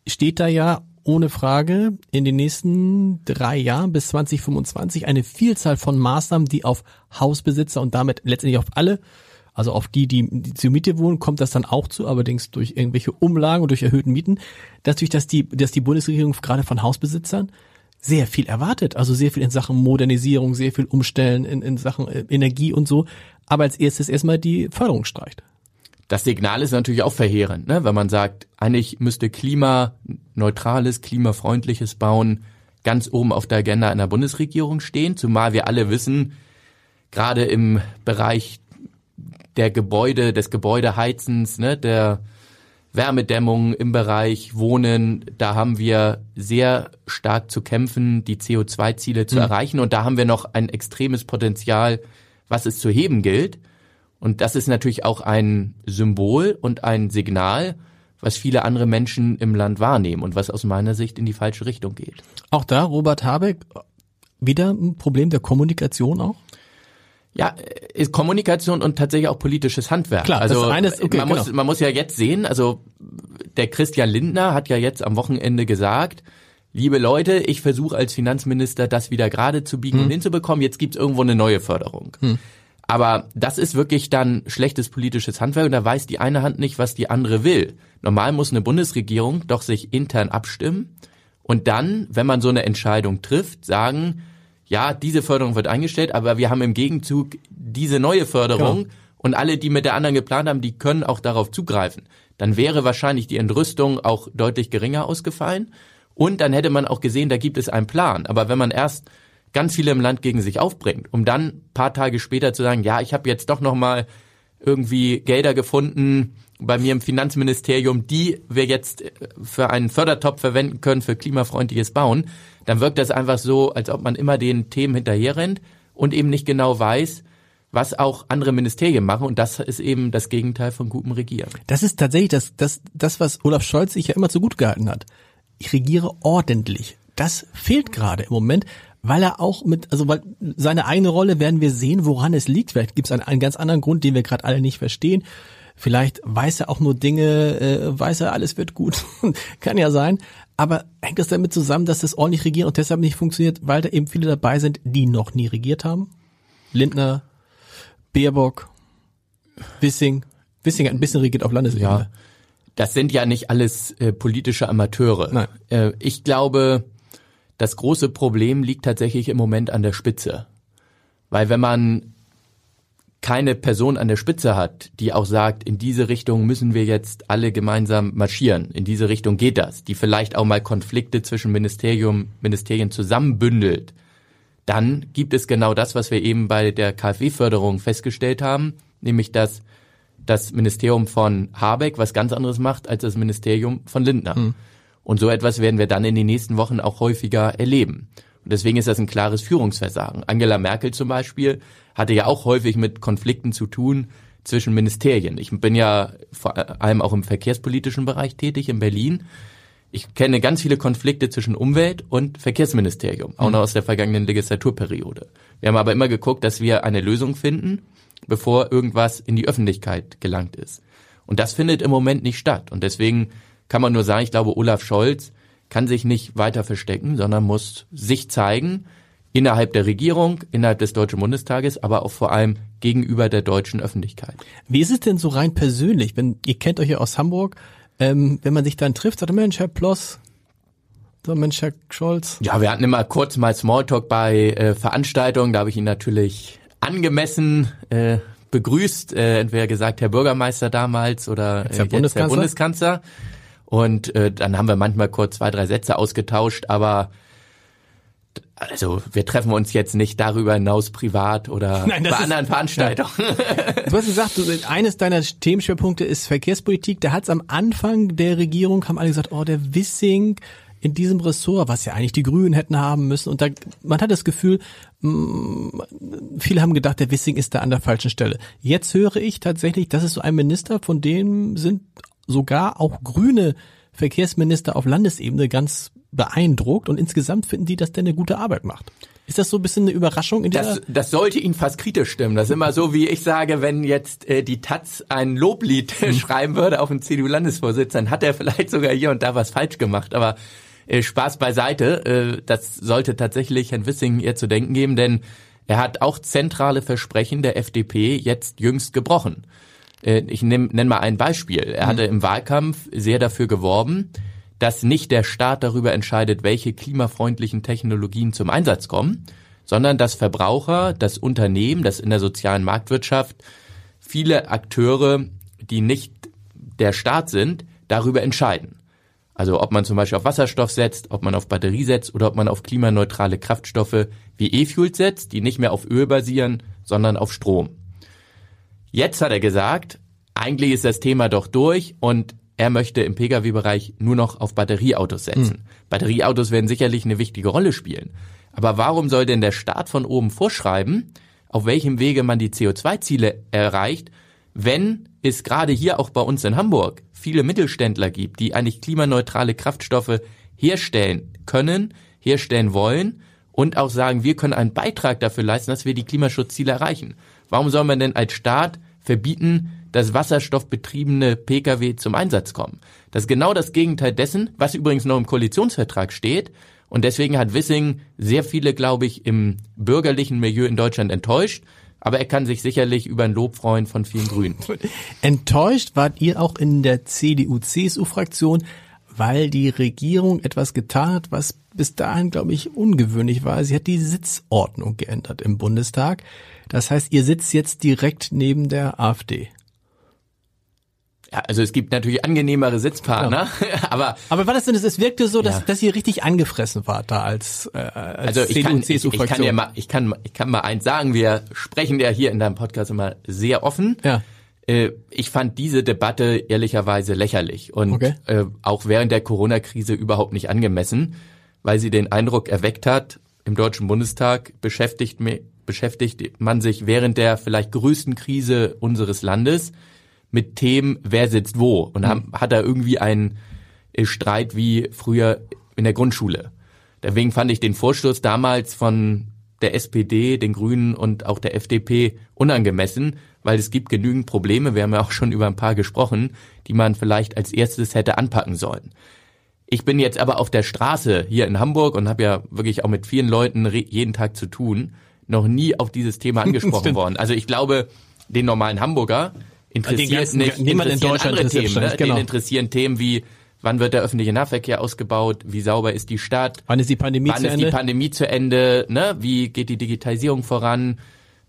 steht da ja ohne Frage in den nächsten drei Jahren bis 2025 eine Vielzahl von Maßnahmen, die auf Hausbesitzer und damit letztendlich auf alle, also auf die, die, die zur Miete wohnen, kommt das dann auch zu, allerdings durch irgendwelche Umlagen und durch erhöhten Mieten, dadurch, dass die, dass die Bundesregierung gerade von Hausbesitzern sehr viel erwartet, also sehr viel in Sachen Modernisierung, sehr viel Umstellen in, in Sachen äh, Energie und so, aber als erstes erstmal die Förderung streicht.
Das Signal ist natürlich auch verheerend, ne? wenn man sagt, eigentlich müsste klimaneutrales, klimafreundliches Bauen ganz oben auf der Agenda einer Bundesregierung stehen, zumal wir alle wissen, gerade im Bereich der Gebäude, des Gebäudeheizens, ne, der Wärmedämmung im Bereich Wohnen, da haben wir sehr stark zu kämpfen, die CO2-Ziele zu mhm. erreichen. Und da haben wir noch ein extremes Potenzial, was es zu heben gilt. Und das ist natürlich auch ein Symbol und ein Signal, was viele andere Menschen im Land wahrnehmen und was aus meiner Sicht in die falsche Richtung geht.
Auch da, Robert Habeck, wieder ein Problem der Kommunikation auch?
Ja, ist Kommunikation und tatsächlich auch politisches Handwerk.
Klar,
also
das eine ist, okay,
man,
genau.
muss, man muss ja jetzt sehen, also der Christian Lindner hat ja jetzt am Wochenende gesagt, liebe Leute, ich versuche als Finanzminister das wieder gerade zu biegen
Hm.
und hinzubekommen, jetzt gibt's irgendwo eine neue Förderung. Aber das ist wirklich dann schlechtes politisches Handwerk und da weiß die eine Hand nicht, was die andere will. Normal muss eine Bundesregierung doch sich intern abstimmen und dann, wenn man so eine Entscheidung trifft, sagen, ja, diese Förderung wird eingestellt, aber wir haben im Gegenzug diese neue Förderung
Genau.
und alle, die mit der anderen geplant haben, die können auch darauf zugreifen. Dann wäre wahrscheinlich die Entrüstung auch deutlich geringer ausgefallen und dann hätte man auch gesehen, da gibt es einen Plan. Aber wenn man erst ganz viele im Land gegen sich aufbringt, um dann paar Tage später zu sagen, ja, ich habe jetzt doch noch mal irgendwie Gelder gefunden bei mir im Finanzministerium, die wir jetzt äh, für einen Fördertopf verwenden können für klimafreundliches Bauen, dann wirkt das einfach so, als ob man immer den Themen hinterherrennt und eben nicht genau weiß, was auch andere Ministerien machen. Und das ist eben das Gegenteil von gutem Regieren.
Das ist tatsächlich das, das, das, was Olaf Scholz sich ja immer zu gut gehalten hat. Ich regiere ordentlich. Das fehlt gerade im Moment, weil er auch mit, also weil seine eigene Rolle werden wir sehen, woran es liegt. Vielleicht gibt es einen, einen ganz anderen Grund, den wir gerade alle nicht verstehen. Vielleicht weiß er auch nur Dinge, äh, weiß er, alles wird gut. [LAUGHS] Kann ja sein. Aber hängt das damit zusammen, dass das ordentlich regieren und deshalb nicht funktioniert, weil da eben viele dabei sind, die noch nie regiert haben? Lindner, Baerbock, Wissing. Wissing hat ein bisschen regiert auf Landesebene.
Ja, das sind ja nicht alles äh, politische Amateure.
Nein.
Äh, ich glaube, das große Problem liegt tatsächlich im Moment an der Spitze. Weil wenn man keine Person an der Spitze hat, die auch sagt, in diese Richtung müssen wir jetzt alle gemeinsam marschieren, in diese Richtung geht das, die vielleicht auch mal Konflikte zwischen Ministerium, Ministerien zusammenbündelt, dann gibt es genau das, was wir eben bei der KfW-Förderung festgestellt haben, nämlich dass das Ministerium von Habeck was ganz anderes macht als das Ministerium von Lindner. Und so etwas werden wir dann in den nächsten Wochen auch häufiger erleben. Und deswegen ist das ein klares Führungsversagen. Angela Merkel zum Beispiel hatte ja auch häufig mit Konflikten zu tun zwischen Ministerien. Ich bin ja vor allem auch im verkehrspolitischen Bereich tätig in Berlin. Ich kenne ganz viele Konflikte zwischen Umwelt und Verkehrsministerium, auch noch aus der vergangenen Legislaturperiode. Wir haben aber immer geguckt, dass wir eine Lösung finden, bevor irgendwas in die Öffentlichkeit gelangt ist. Und das findet im Moment nicht statt. Und deswegen kann man nur sagen, ich glaube, Olaf Scholz kann sich nicht weiter verstecken, sondern muss sich zeigen innerhalb der Regierung, innerhalb des Deutschen Bundestages, aber auch vor allem gegenüber der deutschen Öffentlichkeit.
Wie ist es denn so rein persönlich, wenn ihr kennt euch ja aus Hamburg, ähm, wenn man sich dann trifft, sagt Mensch, Herr Ploss, so Mensch, Herr Scholz.
Ja, wir hatten immer kurz mal Smalltalk bei äh, Veranstaltungen, da habe ich ihn natürlich angemessen äh, begrüßt, äh, entweder gesagt Herr Bürgermeister damals oder
Jetzt
äh,
Bundeskanzler.
Herr Bundeskanzler. Und äh, dann haben wir manchmal kurz zwei, drei Sätze ausgetauscht, aber also wir treffen uns jetzt nicht darüber hinaus privat oder [LAUGHS]
Nein, das
bei
ist-
anderen Veranstaltungen. [LAUGHS]
Du hast gesagt, du, eines deiner Themenschwerpunkte ist Verkehrspolitik. Da hat es am Anfang der Regierung, haben alle gesagt, oh, der Wissing in diesem Ressort, was ja eigentlich die Grünen hätten haben müssen. Und da, man hat das Gefühl, mh, viele haben gedacht, der Wissing ist da an der falschen Stelle. Jetzt höre ich tatsächlich, das ist so ein Minister, von dem sind sogar auch grüne Verkehrsminister auf Landesebene ganz beeindruckt und insgesamt finden die, dass der eine gute Arbeit macht. Ist das so ein bisschen eine Überraschung in?
Das, das sollte ihn fast kritisch stimmen. Das ist immer so, wie ich sage, wenn jetzt äh, die Taz ein Loblied [LAUGHS] schreiben würde auf den CDU-Landesvorsitz, dann hat er vielleicht sogar hier und da was falsch gemacht. Aber äh, Spaß beiseite, äh, das sollte tatsächlich Herrn Wissing eher zu denken geben, denn er hat auch zentrale Versprechen der FDP jetzt jüngst gebrochen. Äh, ich nenne nenn mal ein Beispiel. Er hatte im Wahlkampf sehr dafür geworben, dass nicht der Staat darüber entscheidet, welche klimafreundlichen Technologien zum Einsatz kommen, sondern dass Verbraucher, das Unternehmen, das in der sozialen Marktwirtschaft viele Akteure, die nicht der Staat sind, darüber entscheiden. Also ob man zum Beispiel auf Wasserstoff setzt, ob man auf Batterie setzt oder ob man auf klimaneutrale Kraftstoffe wie E-Fuels setzt, die nicht mehr auf Öl basieren, sondern auf Strom. Jetzt hat er gesagt, eigentlich ist das Thema doch durch und er möchte im Pkw-Bereich nur noch auf Batterieautos setzen. Batterieautos werden sicherlich eine wichtige Rolle spielen. Aber warum soll denn der Staat von oben vorschreiben, auf welchem Wege man die CO2-Ziele erreicht, wenn es gerade hier auch bei uns in Hamburg viele Mittelständler gibt, die eigentlich klimaneutrale Kraftstoffe herstellen können, herstellen wollen und auch sagen, wir können einen Beitrag dafür leisten, dass wir die Klimaschutzziele erreichen. Warum soll man denn als Staat verbieten, dass wasserstoffbetriebene Pkw zum Einsatz kommen? Das ist genau das Gegenteil dessen, was übrigens noch im Koalitionsvertrag steht. Und deswegen hat Wissing sehr viele, glaube ich, im bürgerlichen Milieu in Deutschland enttäuscht. Aber er kann sich sicherlich über ein Lob freuen von vielen Grünen. [LAUGHS]
Enttäuscht wart ihr auch in der CDU-CSU-Fraktion, weil die Regierung etwas getan hat, was bis dahin, glaube ich, ungewöhnlich war. Sie hat die Sitzordnung geändert im Bundestag. Das heißt, ihr sitzt jetzt direkt neben der AfD.
Ja, also es gibt natürlich angenehmere Sitzpartner, ja. [LAUGHS] aber
aber war das denn? Es wirkte so, dass, ja. dass ihr richtig angefressen wart da als, äh, als
also ich CDU, kann, CSU ich, ich kann ja mal, ich kann, ich kann mal eins sagen. Wir sprechen ja hier in deinem Podcast immer sehr offen. Ja. Äh, ich fand diese Debatte ehrlicherweise lächerlich und okay. äh, auch während der Corona-Krise überhaupt nicht angemessen, weil sie den Eindruck erweckt hat, im Deutschen Bundestag beschäftigt, beschäftigt man sich während der vielleicht größten Krise unseres Landes mit Themen, wer sitzt wo. Und mhm. hat da irgendwie einen äh, Streit wie früher in der Grundschule. Deswegen fand ich den Vorstoß damals von der SPD, den Grünen und auch der FDP unangemessen, weil es gibt genügend Probleme, wir haben ja auch schon über ein paar gesprochen, die man vielleicht als erstes hätte anpacken sollen. Ich bin jetzt aber auf der Straße hier in Hamburg und habe ja wirklich auch mit vielen Leuten jeden Tag zu tun, noch nie auf dieses Thema [LAUGHS] angesprochen worden. Also ich glaube, den normalen Hamburger interessiert ganzen, nicht
niemand in Deutschland
andere Themen. Ne? Genau. Den interessieren Themen wie Wann wird der öffentliche Nahverkehr ausgebaut? Wie sauber ist die Stadt?
Wann ist die Pandemie
Wann zu Ende? Wann ist die Pandemie zu Ende? Ne? Wie geht die Digitalisierung voran?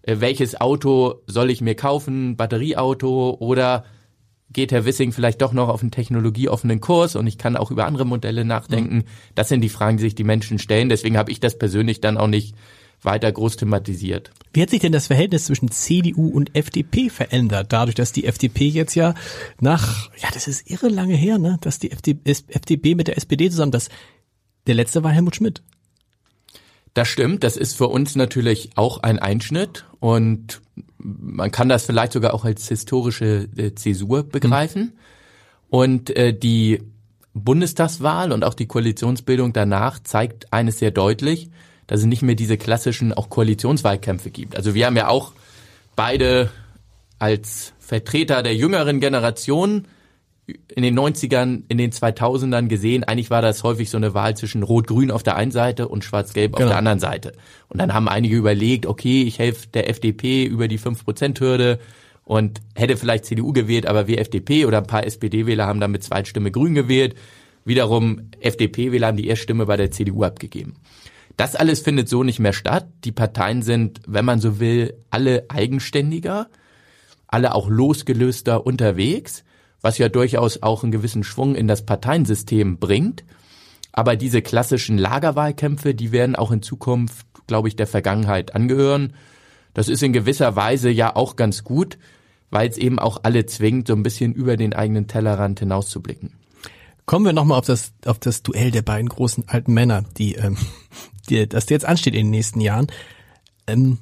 Äh, welches Auto soll ich mir kaufen, Batterieauto oder geht Herr Wissing vielleicht doch noch auf einen technologieoffenen Kurs und ich kann auch über andere Modelle nachdenken. Mhm. Das sind die Fragen, die sich die Menschen stellen. Deswegen habe ich das persönlich dann auch nicht weiter groß thematisiert.
Wie hat sich denn das Verhältnis zwischen CDU und FDP verändert, dadurch, dass die FDP jetzt ja nach, ja, das ist irre lange her, ne, dass die FDP mit der SPD zusammen, das, der letzte war Helmut Schmidt.
Das stimmt, das ist für uns natürlich auch ein Einschnitt und man kann das vielleicht sogar auch als historische äh, Zäsur begreifen. Mhm. Und äh, die Bundestagswahl und auch die Koalitionsbildung danach zeigt eines sehr deutlich, dass es nicht mehr diese klassischen auch Koalitionswahlkämpfe gibt. Also wir haben ja auch beide als Vertreter der jüngeren Generation in den 90ern, in den 2000ern gesehen, eigentlich war das häufig so eine Wahl zwischen Rot-Grün auf der einen Seite und Schwarz-Gelb genau. auf der anderen Seite. Und dann haben einige überlegt, okay, ich helfe der FDP über die 5%-Hürde und hätte vielleicht CDU gewählt, aber wir FDP oder ein paar SPD-Wähler haben dann mit Zweitstimme Grün gewählt. Wiederum FDP-Wähler haben die Erststimme bei der CDU abgegeben. Das alles findet so nicht mehr statt. Die Parteien sind, wenn man so will, alle eigenständiger, alle auch losgelöster unterwegs was ja durchaus auch einen gewissen Schwung in das Parteiensystem bringt. Aber diese klassischen Lagerwahlkämpfe, die werden auch in Zukunft, glaube ich, der Vergangenheit angehören. Das ist in gewisser Weise ja auch ganz gut, weil es eben auch alle zwingt, so ein bisschen über den eigenen Tellerrand hinauszublicken.
Kommen wir nochmal auf das, auf das Duell der beiden großen alten Männer, die, ähm, die, das jetzt ansteht in den nächsten Jahren. Ähm,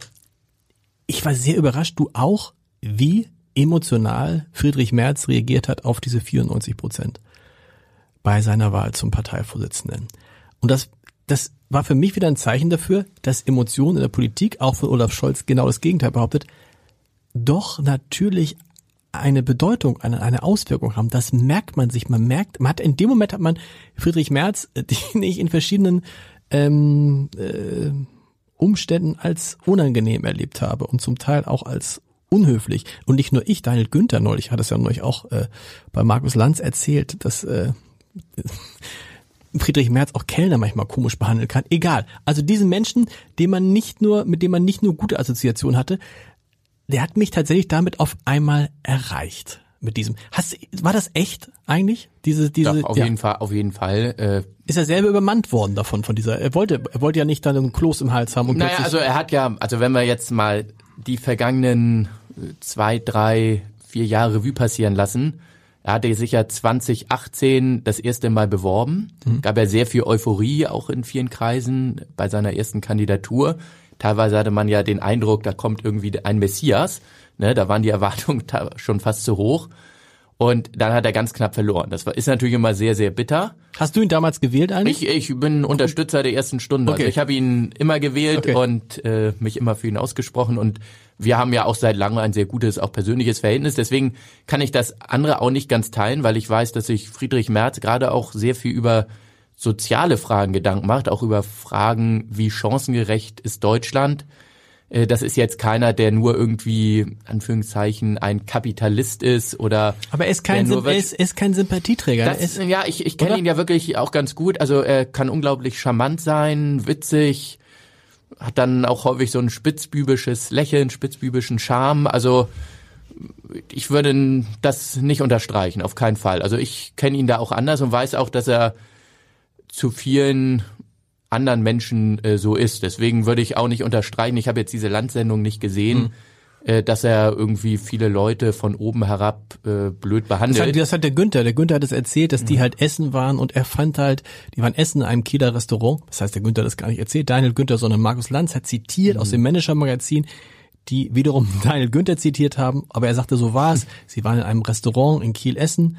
ich war sehr überrascht, du auch, wie emotional Friedrich Merz reagiert hat auf diese 94 Prozent bei seiner Wahl zum Parteivorsitzenden. Und das, das war für mich wieder ein Zeichen dafür, dass Emotionen in der Politik, auch von Olaf Scholz genau das Gegenteil behauptet, doch natürlich eine Bedeutung, eine, eine Auswirkung haben. Das merkt man sich. Man merkt, man hat in dem Moment hat man Friedrich Merz, [LAUGHS] den ich in verschiedenen ähm, äh, Umständen als unangenehm erlebt habe und zum Teil auch als unhöflich. Und nicht nur ich, Daniel Günther neulich hat es ja neulich auch äh, bei Markus Lanz erzählt, dass äh, [LAUGHS] Friedrich Merz auch Kellner manchmal komisch behandeln kann. Egal. Also diesen Menschen, den man nicht nur, mit dem man nicht nur gute Assoziationen hatte, der hat mich tatsächlich damit auf einmal erreicht. Mit diesem. Hast, war das echt eigentlich? Diese, diese.
Doch, auf ja. jeden Fall, auf jeden Fall. Äh,
ist er selber übermannt worden davon, von dieser. Er wollte, er wollte ja nicht dann einen Kloß im Hals haben und
Naja, also er hat ja, also wenn wir jetzt mal die vergangenen zwei, drei, vier Jahre Revue passieren lassen. Er hatte sich ja 2018 das erste Mal beworben. Mhm. Gab ja sehr viel Euphorie auch in vielen Kreisen bei seiner ersten Kandidatur. Teilweise hatte man ja den Eindruck, da kommt irgendwie ein Messias. Ne, da waren die Erwartungen [LAUGHS] schon fast zu hoch. Und dann hat er ganz knapp verloren. Das war, ist natürlich immer sehr, sehr bitter.
Hast du ihn damals gewählt eigentlich?
Ich, ich bin Unterstützer der ersten Stunde. Also
Okay.
Also ich habe ihn immer gewählt
Okay.
und äh, mich immer für ihn ausgesprochen. Und wir haben ja auch seit langem ein sehr gutes, auch persönliches Verhältnis. Deswegen kann ich das andere auch nicht ganz teilen, weil ich weiß, dass sich Friedrich Merz gerade auch sehr viel über soziale Fragen Gedanken macht, auch über Fragen, wie chancengerecht ist Deutschland. Äh, Das ist jetzt keiner, der nur irgendwie, Anführungszeichen, ein Kapitalist ist oder
Aber er ist kein, Symp- er ist, ist kein Sympathieträger. Er
das,
ist,
ja, ich, ich kenne ihn ja wirklich auch ganz gut. Also er kann unglaublich charmant sein, witzig, hat dann auch häufig so ein spitzbübisches Lächeln, spitzbübischen Charme. Also ich würde das nicht unterstreichen, auf keinen Fall. Also ich kenne ihn da auch anders und weiß auch, dass er zu vielen anderen Menschen äh, so ist. Deswegen würde ich auch nicht unterstreichen, ich habe jetzt diese Landsendung nicht gesehen, äh, dass er irgendwie viele Leute von oben herab äh, blöd
das,
behandelt.
hat, das hat der Günther. Der Günther hat es erzählt, dass die halt essen waren und er fand halt, die waren essen in einem Kieler Restaurant. Das heißt, der Günther hat das gar nicht erzählt. Daniel Günther, sondern Markus Lanz hat zitiert aus dem Manager-Magazin, die wiederum [LAUGHS] Daniel Günther zitiert haben. Aber er sagte, so war es. [LAUGHS] Sie waren in einem Restaurant in Kiel essen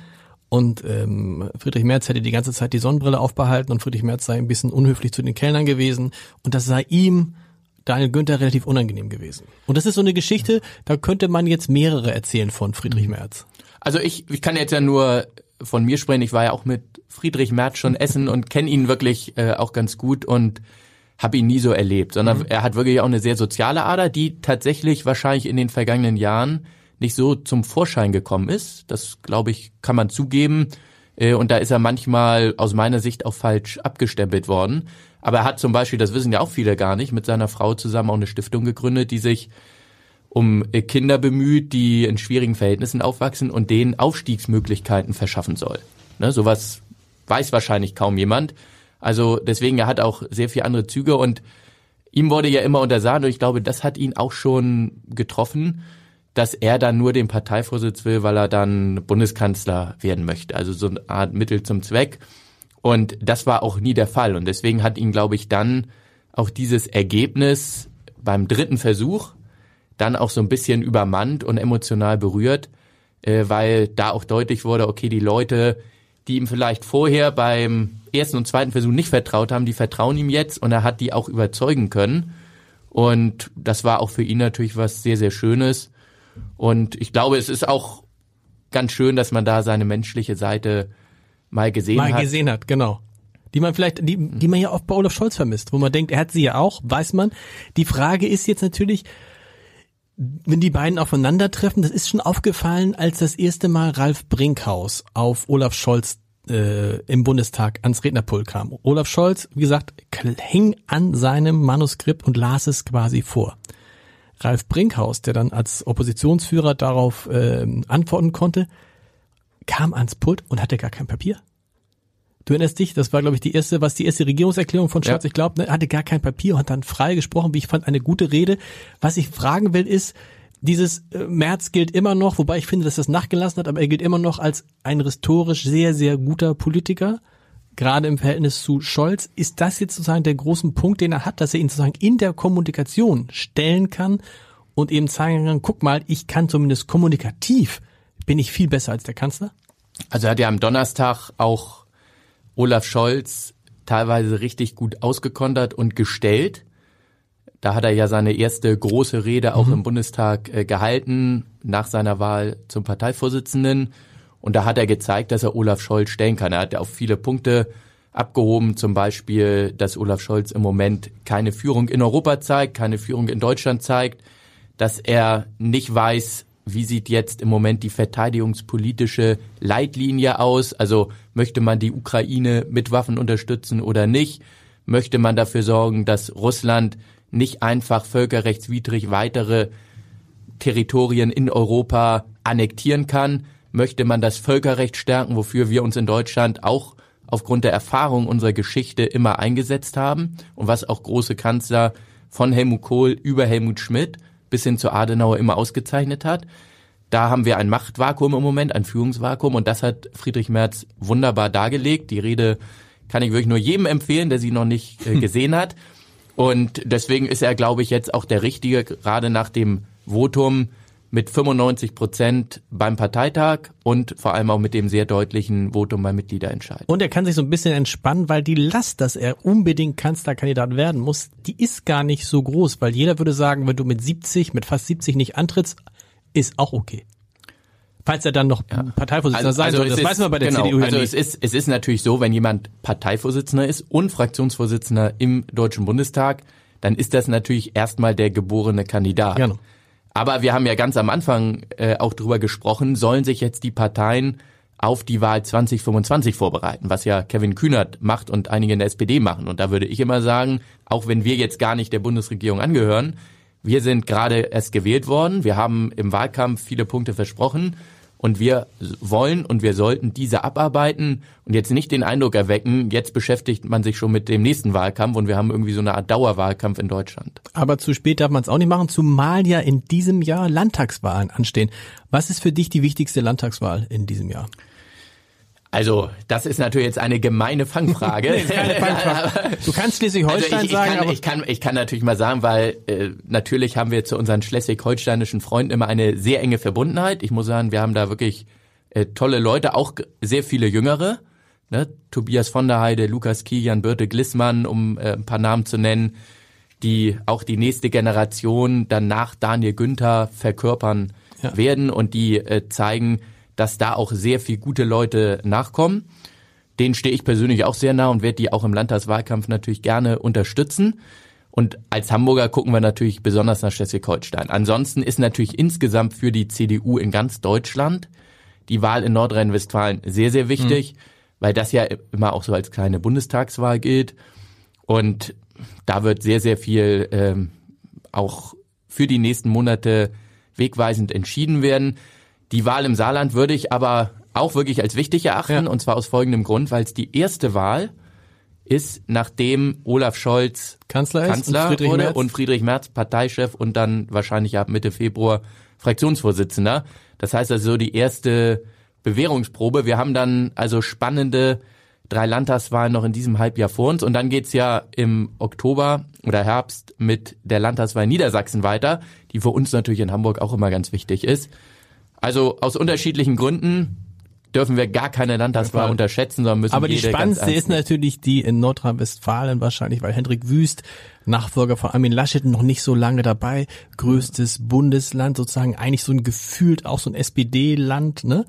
und ähm, Friedrich Merz hätte die ganze Zeit die Sonnenbrille aufbehalten und Friedrich Merz sei ein bisschen unhöflich zu den Kellnern gewesen und das sei ihm Daniel Günther relativ unangenehm gewesen. Und das ist so eine Geschichte, da könnte man jetzt mehrere erzählen von Friedrich Merz.
Also ich, ich kann jetzt ja nur von mir sprechen. Ich war ja auch mit Friedrich Merz schon essen und kenne ihn wirklich äh, auch ganz gut und habe ihn nie so erlebt, sondern er hat wirklich auch eine sehr soziale Ader, die tatsächlich wahrscheinlich in den vergangenen Jahren nicht so zum Vorschein gekommen ist. Das, glaube ich, kann man zugeben. Äh, Und da ist er manchmal aus meiner Sicht auch falsch abgestempelt worden. Aber er hat zum Beispiel, das wissen ja auch viele gar nicht, mit seiner Frau zusammen auch eine Stiftung gegründet, die sich um äh, Kinder bemüht, die in schwierigen Verhältnissen aufwachsen und denen Aufstiegsmöglichkeiten verschaffen soll. Ne, sowas weiß wahrscheinlich kaum jemand. Also deswegen, er hat auch sehr viele andere Züge und ihm wurde ja immer untersagt und ich glaube, das hat ihn auch schon getroffen, dass er dann nur den Parteivorsitz will, weil er dann Bundeskanzler werden möchte. Also so eine Art Mittel zum Zweck. Und das war auch nie der Fall. Und deswegen hat ihn, glaube ich, dann auch dieses Ergebnis beim dritten Versuch dann auch so ein bisschen übermannt und emotional berührt, äh, weil da auch deutlich wurde, okay, die Leute, die ihm vielleicht vorher beim ersten und zweiten Versuch nicht vertraut haben, die vertrauen ihm jetzt und er hat die auch überzeugen können. Und das war auch für ihn natürlich was sehr, sehr Schönes. Und ich glaube, es ist auch ganz schön, dass man da seine menschliche Seite mal gesehen
Mal
hat.
gesehen hat, genau. Die man vielleicht, die, die man ja oft bei Olaf Scholz vermisst, wo man denkt, er hat sie ja auch, weiß man. Die Frage ist jetzt natürlich, wenn die beiden aufeinandertreffen, das ist schon aufgefallen, als das erste Mal Ralf Brinkhaus auf Olaf Scholz äh, im Bundestag ans Rednerpult kam. Olaf Scholz, wie gesagt, hing an seinem Manuskript und las es quasi vor. Ralf Brinkhaus, der dann als Oppositionsführer darauf äh, antworten konnte, kam ans Pult und hatte gar kein Papier. Du erinnerst dich, das war, glaube ich, die erste, was die erste Regierungserklärung von Scholz,
Ja.
ich glaube, ne, hatte gar kein Papier und hat dann frei gesprochen, wie ich fand, eine gute Rede. Was ich fragen will, ist, dieses äh, März gilt immer noch, wobei ich finde, dass das nachgelassen hat, aber er gilt immer noch als ein historisch sehr, sehr guter Politiker, gerade im Verhältnis zu Scholz. Ist das jetzt sozusagen der großen Punkt, den er hat, dass er ihn sozusagen in der Kommunikation stellen kann und eben zeigen kann, guck mal, ich kann zumindest kommunikativ, bin ich viel besser als der Kanzler?
Also hat ja am Donnerstag auch Olaf Scholz teilweise richtig gut ausgekontert und gestellt. Da hat er ja seine erste große Rede auch im Bundestag äh, gehalten nach seiner Wahl zum Parteivorsitzenden. Und da hat er gezeigt, dass er Olaf Scholz stellen kann. Er hat auf viele Punkte abgehoben, zum Beispiel, dass Olaf Scholz im Moment keine Führung in Europa zeigt, keine Führung in Deutschland zeigt, dass er nicht weiß, wie sieht jetzt im Moment die verteidigungspolitische Leitlinie aus? Also möchte man die Ukraine mit Waffen unterstützen oder nicht? Möchte man dafür sorgen, dass Russland nicht einfach völkerrechtswidrig weitere Territorien in Europa annektieren kann? Möchte man das Völkerrecht stärken, wofür wir uns in Deutschland auch aufgrund der Erfahrung unserer Geschichte immer eingesetzt haben und was auch große Kanzler von Helmut Kohl über Helmut Schmidt bis hin zu Adenauer immer ausgezeichnet hat. Da haben wir ein Machtvakuum im Moment, ein Führungsvakuum und das hat Friedrich Merz wunderbar dargelegt. Die Rede kann ich wirklich nur jedem empfehlen, der sie noch nicht äh, [LAUGHS] gesehen hat. Und deswegen ist er, glaube ich, jetzt auch der Richtige, gerade nach dem Votum mit 95 Prozent beim Parteitag und vor allem auch mit dem sehr deutlichen Votum beim Mitgliederentscheid.
Und er kann sich so ein bisschen entspannen, weil die Last, dass er unbedingt Kanzlerkandidat werden muss, die ist gar nicht so groß, weil jeder würde sagen, wenn du mit 70, mit fast 70 nicht antrittst, ist auch okay. Falls er dann noch ja. Parteivorsitzender also, sein also soll, das
ist,
weiß man bei der
genau,
CDU ja
also
nicht.
Es ist, es ist natürlich so, wenn jemand Parteivorsitzender ist und Fraktionsvorsitzender im Deutschen Bundestag, dann ist das natürlich erstmal der geborene Kandidat. Genau. Aber wir haben ja ganz am Anfang äh, auch drüber gesprochen, sollen sich jetzt die Parteien auf die Wahl 2025 vorbereiten, was ja Kevin Kühnert macht und einige in der SPD machen. Und da würde ich immer sagen, auch wenn wir jetzt gar nicht der Bundesregierung angehören, wir sind gerade erst gewählt worden, wir haben im Wahlkampf viele Punkte versprochen und wir wollen und wir sollten diese abarbeiten und jetzt nicht den Eindruck erwecken, jetzt beschäftigt man sich schon mit dem nächsten Wahlkampf und wir haben irgendwie so eine Art Dauerwahlkampf in Deutschland.
Aber zu spät darf man es auch nicht machen, zumal ja in diesem Jahr Landtagswahlen anstehen. Was ist für dich die wichtigste Landtagswahl in diesem Jahr?
Also, das ist natürlich jetzt eine gemeine Fangfrage. [LAUGHS] nee, keine [LAUGHS]
Fangfrage. Du kannst Schleswig-Holstein also sagen,
kann,
aber
ich kann, ich kann natürlich mal sagen, weil äh, natürlich haben wir zu unseren schleswig-holsteinischen Freunden immer eine sehr enge Verbundenheit. Ich muss sagen, wir haben da wirklich äh, tolle Leute, auch sehr viele Jüngere. Ne? Tobias von der Heide, Lukas Kilian, Birte Glissmann, um äh, ein paar Namen zu nennen, die auch die nächste Generation dann nach Daniel Günther verkörpern ja. werden und die äh, zeigen, dass da auch sehr viel gute Leute nachkommen. Den stehe ich persönlich auch sehr nah und werde die auch im Landtagswahlkampf natürlich gerne unterstützen. Und als Hamburger gucken wir natürlich besonders nach Schleswig-Holstein. Ansonsten ist natürlich insgesamt für die CDU in ganz Deutschland die Wahl in Nordrhein-Westfalen sehr, sehr wichtig, mhm. weil das ja immer auch so als kleine Bundestagswahl gilt. Und da wird sehr, sehr viel ähm, auch für die nächsten Monate wegweisend entschieden werden. Die Wahl im Saarland würde ich aber auch wirklich als wichtig erachten, ja. und zwar aus folgendem Grund, weil es die erste Wahl ist, nachdem Olaf Scholz
Kanzler,
Kanzler
und
wurde
Merz.
und Friedrich Merz Parteichef und dann wahrscheinlich ab Mitte Februar Fraktionsvorsitzender. Das heißt also so die erste Bewährungsprobe. Wir haben dann also spannende drei Landtagswahlen noch in diesem Halbjahr vor uns und dann geht's ja im Oktober oder Herbst mit der Landtagswahl Niedersachsen weiter, die für uns natürlich in Hamburg auch immer ganz wichtig ist. Also aus unterschiedlichen Gründen dürfen wir gar keine Landtagswahl unterschätzen, sondern müssen
Aber die spannendste ist natürlich die in Nordrhein-Westfalen wahrscheinlich, weil Hendrik Wüst, Nachfolger von Armin Laschet, noch nicht so lange dabei, größtes Bundesland, sozusagen eigentlich so ein gefühlt auch so ein SPD-Land, ne?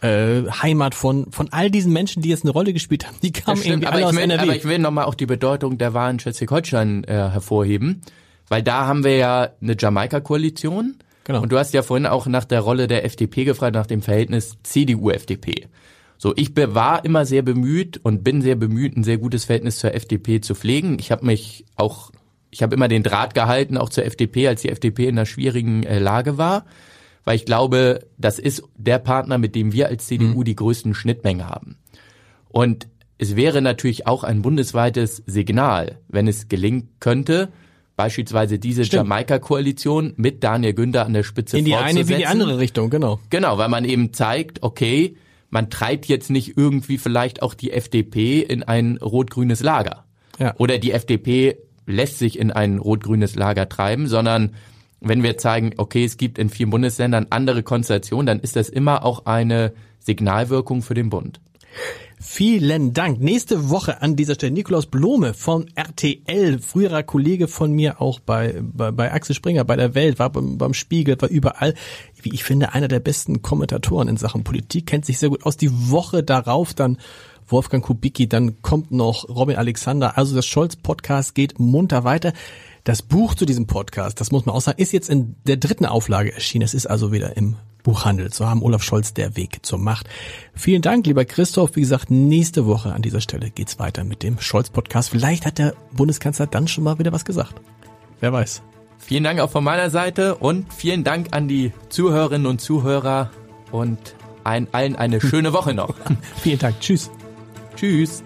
Äh, Heimat von von all diesen Menschen, die jetzt eine Rolle gespielt haben, die kamen irgendwie
aber
alle aus
will,
NRW.
Aber ich will nochmal auch die Bedeutung der Wahl in Schleswig-Holstein äh, hervorheben, weil da haben wir ja eine Jamaika-Koalition, Genau. Und du hast ja vorhin auch nach der Rolle der FDP gefragt, nach dem Verhältnis CDU-FDP. So, ich war immer sehr bemüht und bin sehr bemüht, ein sehr gutes Verhältnis zur FDP zu pflegen. Ich habe mich auch, ich habe immer den Draht gehalten, auch zur FDP, als die FDP in einer schwierigen äh, Lage war, weil ich glaube, das ist der Partner, mit dem wir als CDU mhm. die größten Schnittmengen haben. Und es wäre natürlich auch ein bundesweites Signal, wenn es gelingen könnte, beispielsweise diese Jamaika-Koalition mit Daniel Günther an der Spitze
In die eine wie die andere Richtung, genau.
Genau, weil man eben zeigt, okay, man treibt jetzt nicht irgendwie vielleicht auch die FDP in ein rot-grünes Lager. Ja. Oder die FDP lässt sich in ein rot-grünes Lager treiben, sondern wenn wir zeigen, okay, es gibt in vielen Bundesländern andere Konstellationen, dann ist das immer auch eine Signalwirkung für den Bund.
Vielen Dank. Nächste Woche an dieser Stelle Nikolaus Blome von RTL, früherer Kollege von mir auch bei, bei, bei Axel Springer, bei der Welt, war beim, beim Spiegel, war überall. Wie ich finde, einer der besten Kommentatoren in Sachen Politik, kennt sich sehr gut aus. Die Woche darauf dann Wolfgang Kubicki, dann kommt noch Robin Alexander. Also das Scholz-Podcast geht munter weiter. Das Buch zu diesem Podcast, das muss man auch sagen, ist jetzt in der dritten Auflage erschienen. Es ist also wieder im Buchhandel. So haben Olaf Scholz der Weg zur Macht. Vielen Dank, lieber Christoph. Wie gesagt, nächste Woche an dieser Stelle geht's weiter mit dem Scholz-Podcast. Vielleicht hat der Bundeskanzler dann schon mal wieder was gesagt. Wer weiß.
Vielen Dank auch von meiner Seite und vielen Dank an die Zuhörerinnen und Zuhörer und allen eine [LAUGHS] schöne Woche noch.
vielen Dank. Tschüss.
Tschüss.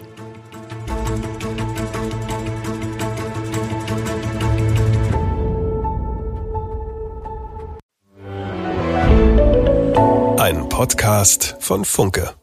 Podcast von Funke.